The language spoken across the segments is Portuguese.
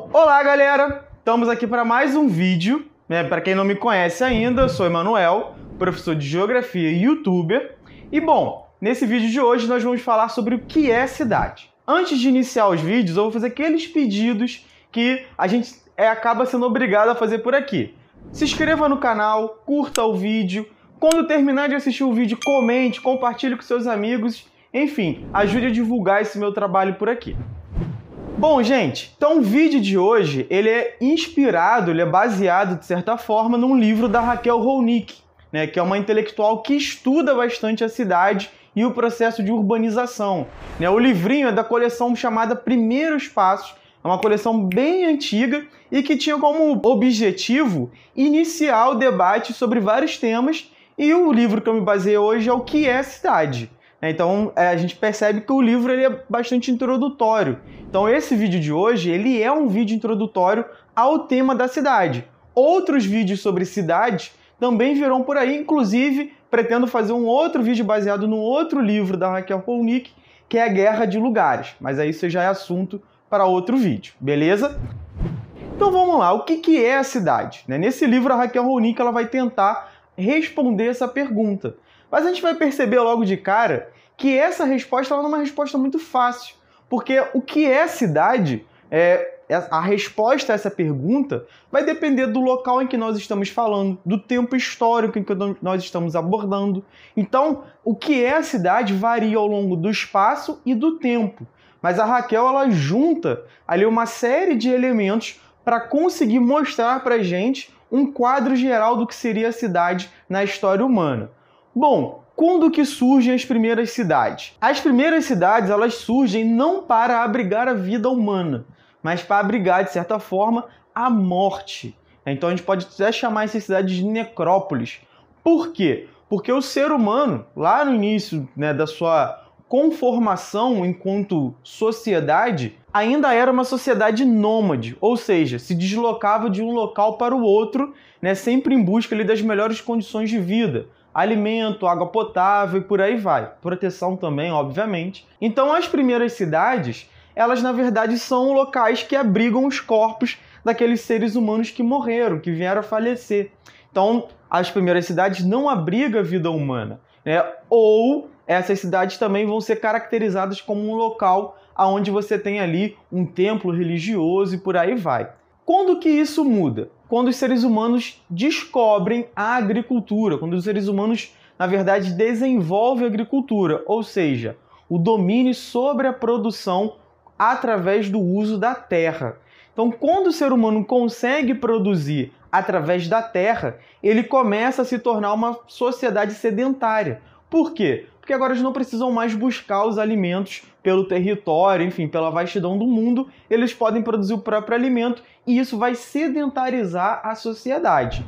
Olá, galera! Estamos aqui para mais um vídeo. Né? Para quem não me conhece ainda, eu sou Emanuel, professor de Geografia e YouTuber. E bom, nesse vídeo de hoje nós vamos falar sobre o que é cidade. Antes de iniciar os vídeos, eu vou fazer aqueles pedidos que a gente é, acaba sendo obrigado a fazer por aqui. Se inscreva no canal, curta o vídeo. Quando terminar de assistir o vídeo, comente, compartilhe com seus amigos. Enfim, ajude a divulgar esse meu trabalho por aqui. Bom, gente, então o vídeo de hoje ele é inspirado, ele é baseado de certa forma num livro da Raquel Ronick, né, que é uma intelectual que estuda bastante a cidade e o processo de urbanização. Né? O livrinho é da coleção chamada Primeiros Passos, é uma coleção bem antiga e que tinha como objetivo iniciar o debate sobre vários temas. E o livro que eu me baseei hoje é o que é cidade. Então é, a gente percebe que o livro ele é bastante introdutório. Então esse vídeo de hoje ele é um vídeo introdutório ao tema da cidade. Outros vídeos sobre cidades também virão por aí, inclusive pretendo fazer um outro vídeo baseado no outro livro da Raquel Polnick, que é a Guerra de Lugares. Mas aí isso já é assunto para outro vídeo, beleza? Então vamos lá, o que, que é a cidade? Né? Nesse livro a Raquel Ronick ela vai tentar responder essa pergunta. Mas a gente vai perceber logo de cara que essa resposta não é uma resposta muito fácil, porque o que é cidade, é, a resposta a essa pergunta vai depender do local em que nós estamos falando, do tempo histórico em que nós estamos abordando. Então, o que é a cidade varia ao longo do espaço e do tempo. Mas a Raquel ela junta ali uma série de elementos para conseguir mostrar para gente um quadro geral do que seria a cidade na história humana. Bom, quando que surgem as primeiras cidades? As primeiras cidades elas surgem não para abrigar a vida humana, mas para abrigar de certa forma a morte. Então a gente pode até chamar essas cidades de necrópolis. Por quê? Porque o ser humano, lá no início né, da sua conformação enquanto sociedade, ainda era uma sociedade nômade, ou seja, se deslocava de um local para o outro, né, sempre em busca ali, das melhores condições de vida alimento, água potável e por aí vai. Proteção também, obviamente. Então, as primeiras cidades, elas na verdade são locais que abrigam os corpos daqueles seres humanos que morreram, que vieram a falecer. Então, as primeiras cidades não abrigam a vida humana, né? Ou essas cidades também vão ser caracterizadas como um local aonde você tem ali um templo religioso e por aí vai. Quando que isso muda? Quando os seres humanos descobrem a agricultura, quando os seres humanos, na verdade, desenvolvem a agricultura, ou seja, o domínio sobre a produção através do uso da terra. Então, quando o ser humano consegue produzir através da terra, ele começa a se tornar uma sociedade sedentária. Por quê? Porque agora eles não precisam mais buscar os alimentos pelo território, enfim, pela vastidão do mundo, eles podem produzir o próprio alimento e isso vai sedentarizar a sociedade.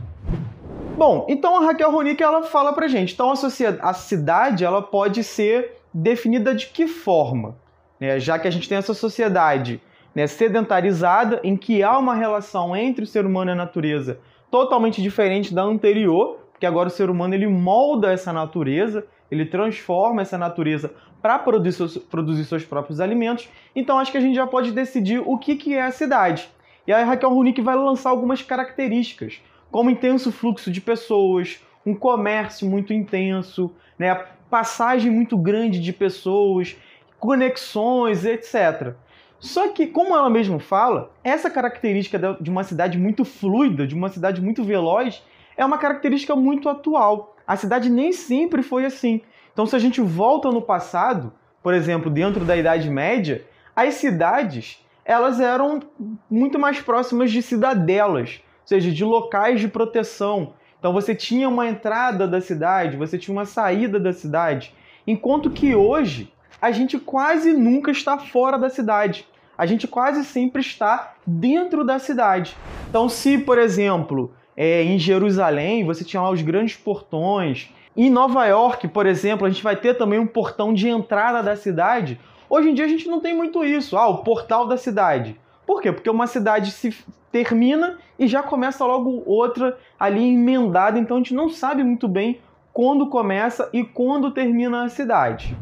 Bom, então a Raquel Ronick ela fala pra gente, então a, sociedade, a cidade ela pode ser definida de que forma? Né? Já que a gente tem essa sociedade né, sedentarizada, em que há uma relação entre o ser humano e a natureza totalmente diferente da anterior, porque agora o ser humano ele molda essa natureza, ele transforma essa natureza para produzir seus, produzir seus próprios alimentos. Então acho que a gente já pode decidir o que, que é a cidade. E aí Raquel Runick vai lançar algumas características, como intenso fluxo de pessoas, um comércio muito intenso, né, passagem muito grande de pessoas, conexões, etc. Só que, como ela mesma fala, essa característica de uma cidade muito fluida, de uma cidade muito veloz, é uma característica muito atual. A cidade nem sempre foi assim. Então, se a gente volta no passado, por exemplo, dentro da Idade Média, as cidades elas eram muito mais próximas de cidadelas, ou seja, de locais de proteção. Então você tinha uma entrada da cidade, você tinha uma saída da cidade, enquanto que hoje a gente quase nunca está fora da cidade. A gente quase sempre está dentro da cidade. Então, se, por exemplo, é, em Jerusalém, você tinha lá os grandes portões. Em Nova York, por exemplo, a gente vai ter também um portão de entrada da cidade. Hoje em dia a gente não tem muito isso. Ah, o portal da cidade. Por quê? Porque uma cidade se termina e já começa logo outra ali emendada, então a gente não sabe muito bem quando começa e quando termina a cidade.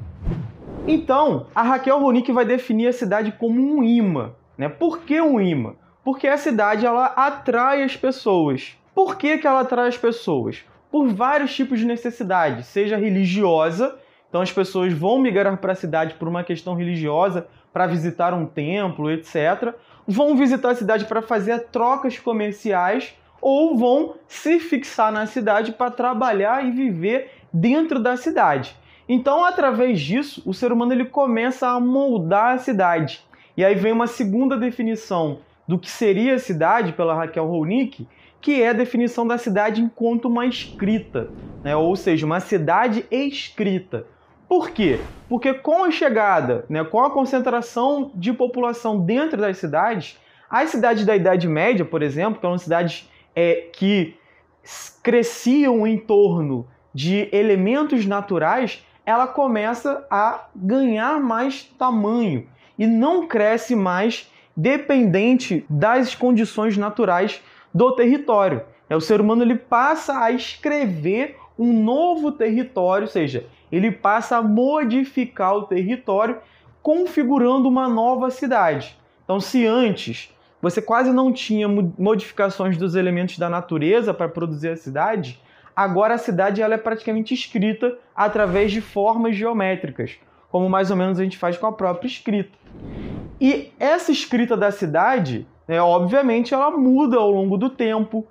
Então, a Raquel Ronick vai definir a cidade como um imã. Né? Por que um imã? Porque a cidade ela atrai as pessoas. Por que, que ela atrai as pessoas? Por vários tipos de necessidade, seja religiosa, então as pessoas vão migrar para a cidade por uma questão religiosa, para visitar um templo, etc. Vão visitar a cidade para fazer trocas comerciais ou vão se fixar na cidade para trabalhar e viver dentro da cidade. Então, através disso, o ser humano ele começa a moldar a cidade. E aí vem uma segunda definição do que seria a cidade pela Raquel Ronick, que é a definição da cidade enquanto uma escrita, né? ou seja, uma cidade escrita. Por quê? Porque com a chegada, né, com a concentração de população dentro das cidades, as cidades da Idade Média, por exemplo, que eram cidades é, que cresciam em torno de elementos naturais, ela começa a ganhar mais tamanho e não cresce mais dependente das condições naturais do território. É, o ser humano ele passa a escrever um novo território, ou seja, ele passa a modificar o território, configurando uma nova cidade. Então, se antes você quase não tinha modificações dos elementos da natureza para produzir a cidade, agora a cidade ela é praticamente escrita através de formas geométricas, como mais ou menos a gente faz com a própria escrita. E essa escrita da cidade, né, obviamente, ela muda ao longo do tempo.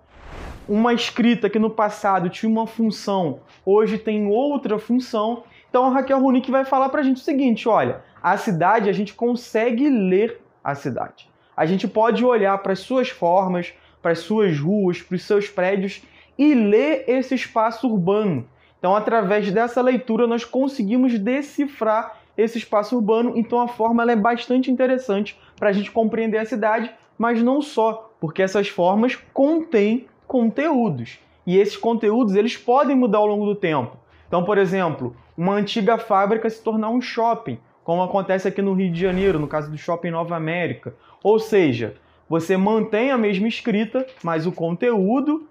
Uma escrita que no passado tinha uma função, hoje tem outra função. Então a Raquel Runick vai falar para a gente o seguinte: olha, a cidade, a gente consegue ler a cidade. A gente pode olhar para as suas formas, para as suas ruas, para os seus prédios e ler esse espaço urbano. Então, através dessa leitura, nós conseguimos decifrar esse espaço urbano. Então, a forma é bastante interessante para a gente compreender a cidade, mas não só, porque essas formas contêm conteúdos. E esses conteúdos eles podem mudar ao longo do tempo. Então, por exemplo, uma antiga fábrica se tornar um shopping, como acontece aqui no Rio de Janeiro, no caso do Shopping Nova América. Ou seja, você mantém a mesma escrita, mas o conteúdo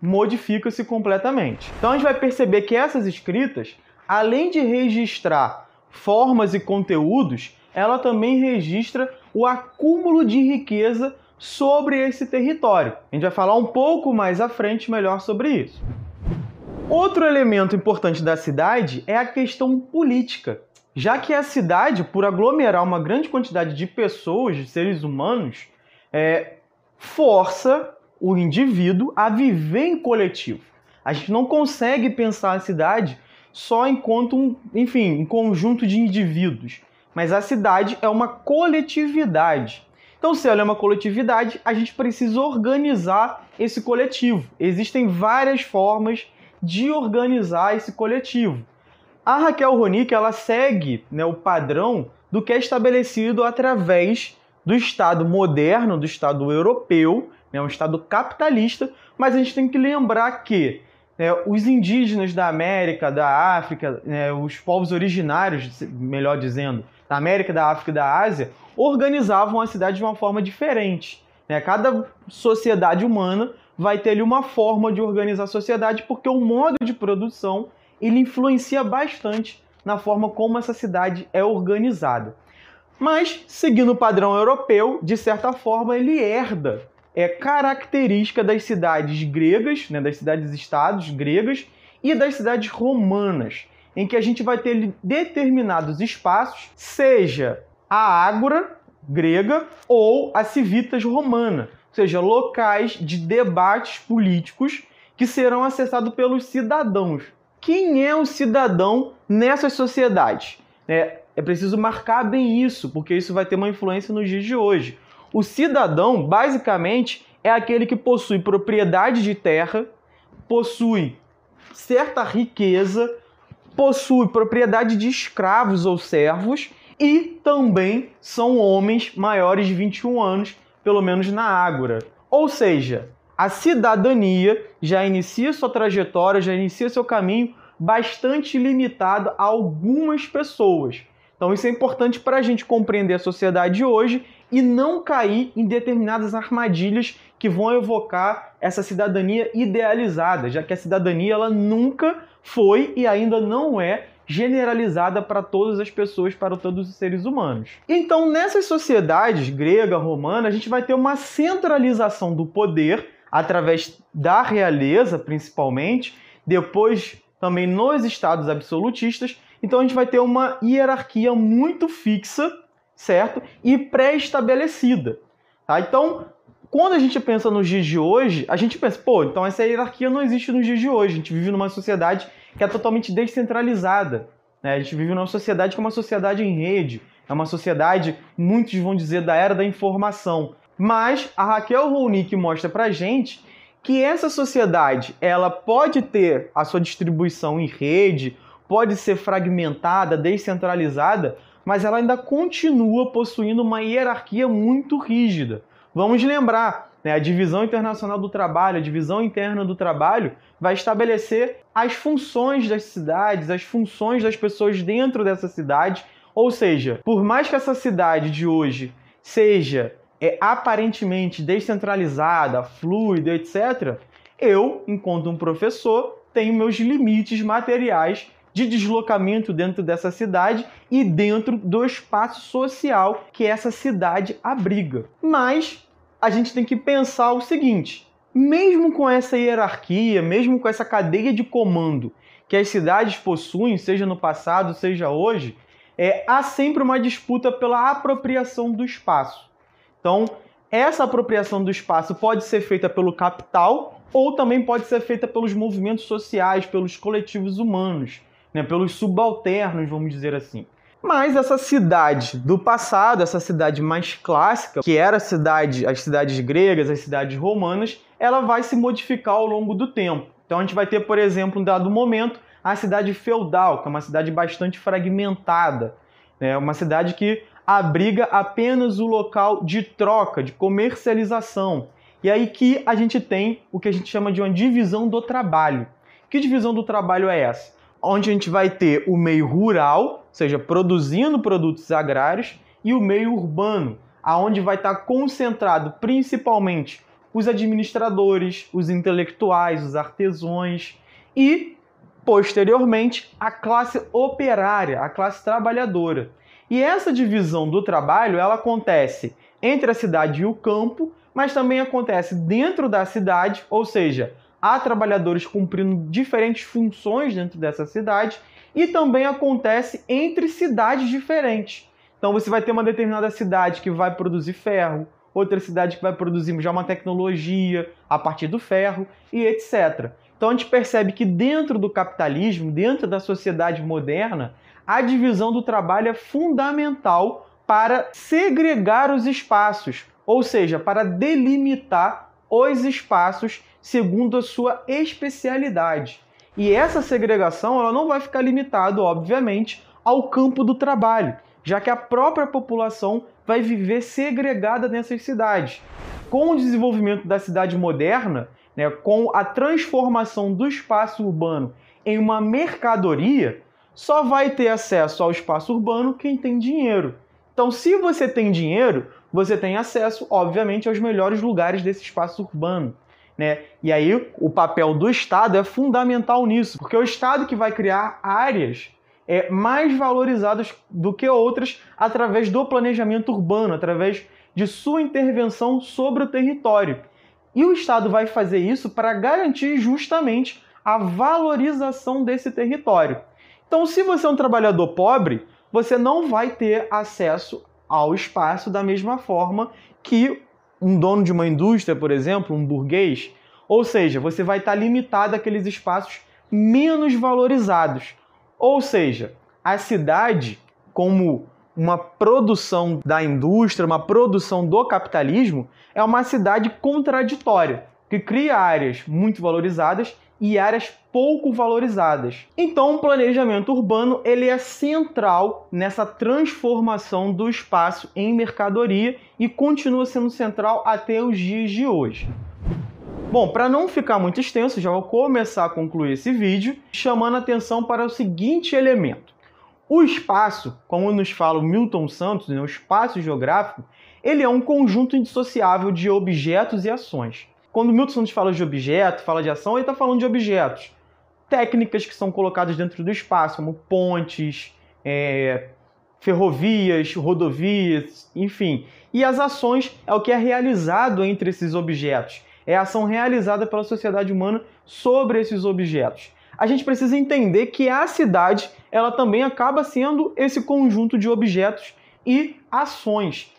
modifica-se completamente. Então a gente vai perceber que essas escritas, além de registrar formas e conteúdos, ela também registra o acúmulo de riqueza sobre esse território. A gente vai falar um pouco mais à frente melhor sobre isso. Outro elemento importante da cidade é a questão política, já que a cidade, por aglomerar uma grande quantidade de pessoas, de seres humanos, é, força o indivíduo a viver em coletivo. A gente não consegue pensar a cidade só enquanto um, enfim, um conjunto de indivíduos, mas a cidade é uma coletividade. Então, se ela é uma coletividade, a gente precisa organizar esse coletivo. Existem várias formas de organizar esse coletivo. A Raquel Ronick ela segue né, o padrão do que é estabelecido através do Estado moderno, do Estado europeu, né, um Estado capitalista, mas a gente tem que lembrar que né, os indígenas da América, da África, né, os povos originários, melhor dizendo, da América, da África e da Ásia, organizavam a cidade de uma forma diferente. Né? Cada sociedade humana vai ter ali uma forma de organizar a sociedade, porque o modo de produção ele influencia bastante na forma como essa cidade é organizada. Mas, seguindo o padrão europeu, de certa forma, ele herda é característica das cidades gregas, né, das cidades-estados gregas e das cidades romanas, em que a gente vai ter determinados espaços, seja a ágora grega ou a civitas romana, ou seja, locais de debates políticos que serão acessados pelos cidadãos. Quem é o cidadão nessas sociedades? É, é preciso marcar bem isso, porque isso vai ter uma influência nos dias de hoje. O cidadão, basicamente, é aquele que possui propriedade de terra, possui certa riqueza, possui propriedade de escravos ou servos e também são homens maiores de 21 anos, pelo menos na Ágora. Ou seja, a cidadania já inicia sua trajetória, já inicia seu caminho bastante limitado a algumas pessoas. Então isso é importante para a gente compreender a sociedade de hoje e não cair em determinadas armadilhas que vão evocar essa cidadania idealizada, já que a cidadania ela nunca foi e ainda não é generalizada para todas as pessoas, para todos os seres humanos. Então, nessas sociedades grega, romana, a gente vai ter uma centralização do poder através da realeza, principalmente, depois também nos estados absolutistas. Então, a gente vai ter uma hierarquia muito fixa, certo? E pré-estabelecida. Tá? Então, quando a gente pensa nos dias de hoje, a gente pensa, pô, então essa hierarquia não existe nos dias de hoje. A gente vive numa sociedade que é totalmente descentralizada. Né? A gente vive numa sociedade que é uma sociedade em rede, é uma sociedade, muitos vão dizer, da era da informação. Mas a Raquel Ronick mostra pra gente que essa sociedade ela pode ter a sua distribuição em rede, pode ser fragmentada, descentralizada, mas ela ainda continua possuindo uma hierarquia muito rígida. Vamos lembrar, né, a divisão internacional do trabalho, a divisão interna do trabalho, vai estabelecer as funções das cidades, as funções das pessoas dentro dessa cidade. Ou seja, por mais que essa cidade de hoje seja é, aparentemente descentralizada, fluida, etc., eu, enquanto um professor, tenho meus limites materiais de deslocamento dentro dessa cidade e dentro do espaço social que essa cidade abriga. Mas a gente tem que pensar o seguinte: mesmo com essa hierarquia, mesmo com essa cadeia de comando que as cidades possuem, seja no passado, seja hoje, é, há sempre uma disputa pela apropriação do espaço. Então, essa apropriação do espaço pode ser feita pelo capital ou também pode ser feita pelos movimentos sociais, pelos coletivos humanos né, pelos subalternos, vamos dizer assim. Mas essa cidade do passado, essa cidade mais clássica, que era a cidade, as cidades gregas, as cidades romanas, ela vai se modificar ao longo do tempo. Então a gente vai ter, por exemplo, em dado momento, a cidade feudal, que é uma cidade bastante fragmentada, é uma cidade que abriga apenas o local de troca, de comercialização. E aí que a gente tem o que a gente chama de uma divisão do trabalho. Que divisão do trabalho é essa? Onde a gente vai ter o meio rural, ou seja, produzindo produtos agrários, e o meio urbano, aonde vai estar concentrado principalmente os administradores, os intelectuais, os artesãos e posteriormente a classe operária, a classe trabalhadora. E essa divisão do trabalho, ela acontece entre a cidade e o campo, mas também acontece dentro da cidade, ou seja, há trabalhadores cumprindo diferentes funções dentro dessa cidade e também acontece entre cidades diferentes. Então você vai ter uma determinada cidade que vai produzir ferro, outra cidade que vai produzir já uma tecnologia a partir do ferro e etc. Então a gente percebe que dentro do capitalismo, dentro da sociedade moderna, a divisão do trabalho é fundamental para segregar os espaços, ou seja, para delimitar os espaços segundo a sua especialidade. E essa segregação ela não vai ficar limitada, obviamente, ao campo do trabalho, já que a própria população vai viver segregada nessas cidades. Com o desenvolvimento da cidade moderna, né, com a transformação do espaço urbano em uma mercadoria, só vai ter acesso ao espaço urbano quem tem dinheiro. Então, se você tem dinheiro, você tem acesso, obviamente, aos melhores lugares desse espaço urbano. Né? E aí o papel do Estado é fundamental nisso, porque é o Estado que vai criar áreas é, mais valorizadas do que outras através do planejamento urbano, através de sua intervenção sobre o território. E o Estado vai fazer isso para garantir justamente a valorização desse território. Então, se você é um trabalhador pobre, você não vai ter acesso ao espaço da mesma forma que um dono de uma indústria, por exemplo, um burguês, ou seja, você vai estar limitado àqueles espaços menos valorizados. Ou seja, a cidade, como uma produção da indústria, uma produção do capitalismo, é uma cidade contraditória, que cria áreas muito valorizadas e áreas pouco valorizadas. Então, o planejamento urbano ele é central nessa transformação do espaço em mercadoria e continua sendo central até os dias de hoje. Bom, para não ficar muito extenso, já vou começar a concluir esse vídeo chamando atenção para o seguinte elemento. O espaço, como nos fala o Milton Santos, né, o espaço geográfico, ele é um conjunto indissociável de objetos e ações. Quando o Milton Santos fala de objeto, fala de ação, ele está falando de objetos. técnicas que são colocadas dentro do espaço, como pontes, é, ferrovias, rodovias, enfim. E as ações é o que é realizado entre esses objetos. É a ação realizada pela sociedade humana sobre esses objetos. A gente precisa entender que a cidade, ela também acaba sendo esse conjunto de objetos e ações.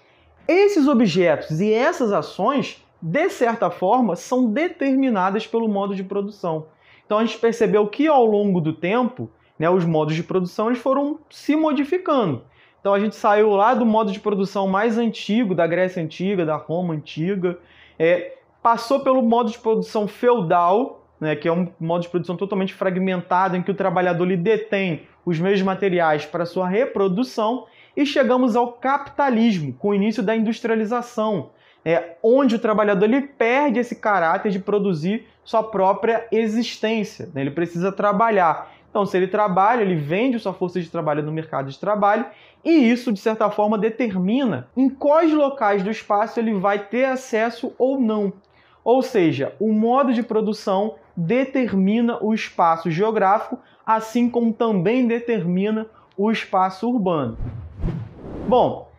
Esses objetos e essas ações, de certa forma, são determinadas pelo modo de produção. Então a gente percebeu que ao longo do tempo, né, os modos de produção eles foram se modificando. Então a gente saiu lá do modo de produção mais antigo, da Grécia Antiga, da Roma Antiga, é, passou pelo modo de produção feudal, né, que é um modo de produção totalmente fragmentado, em que o trabalhador lhe detém os meios materiais para sua reprodução, e chegamos ao capitalismo, com o início da industrialização, é, onde o trabalhador ele perde esse caráter de produzir sua própria existência, né? ele precisa trabalhar. Então, se ele trabalha, ele vende sua força de trabalho no mercado de trabalho e isso, de certa forma, determina em quais locais do espaço ele vai ter acesso ou não. Ou seja, o modo de produção determina o espaço geográfico, assim como também determina o espaço urbano. Bom,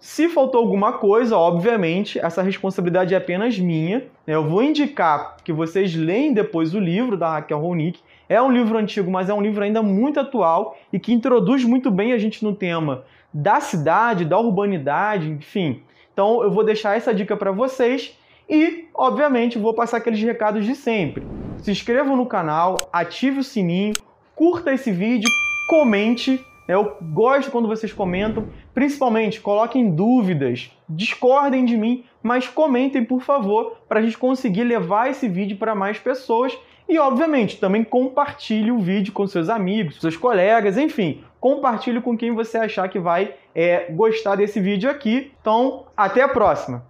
se faltou alguma coisa, obviamente, essa responsabilidade é apenas minha. Eu vou indicar que vocês leem depois o livro da Raquel Ronick. É um livro antigo, mas é um livro ainda muito atual e que introduz muito bem a gente no tema da cidade, da urbanidade, enfim. Então eu vou deixar essa dica para vocês e, obviamente, vou passar aqueles recados de sempre. Se inscreva no canal, ative o sininho, curta esse vídeo, comente. Eu gosto quando vocês comentam, principalmente coloquem dúvidas, discordem de mim, mas comentem por favor para a gente conseguir levar esse vídeo para mais pessoas. E, obviamente, também compartilhe o vídeo com seus amigos, seus colegas, enfim, compartilhe com quem você achar que vai é, gostar desse vídeo aqui. Então, até a próxima!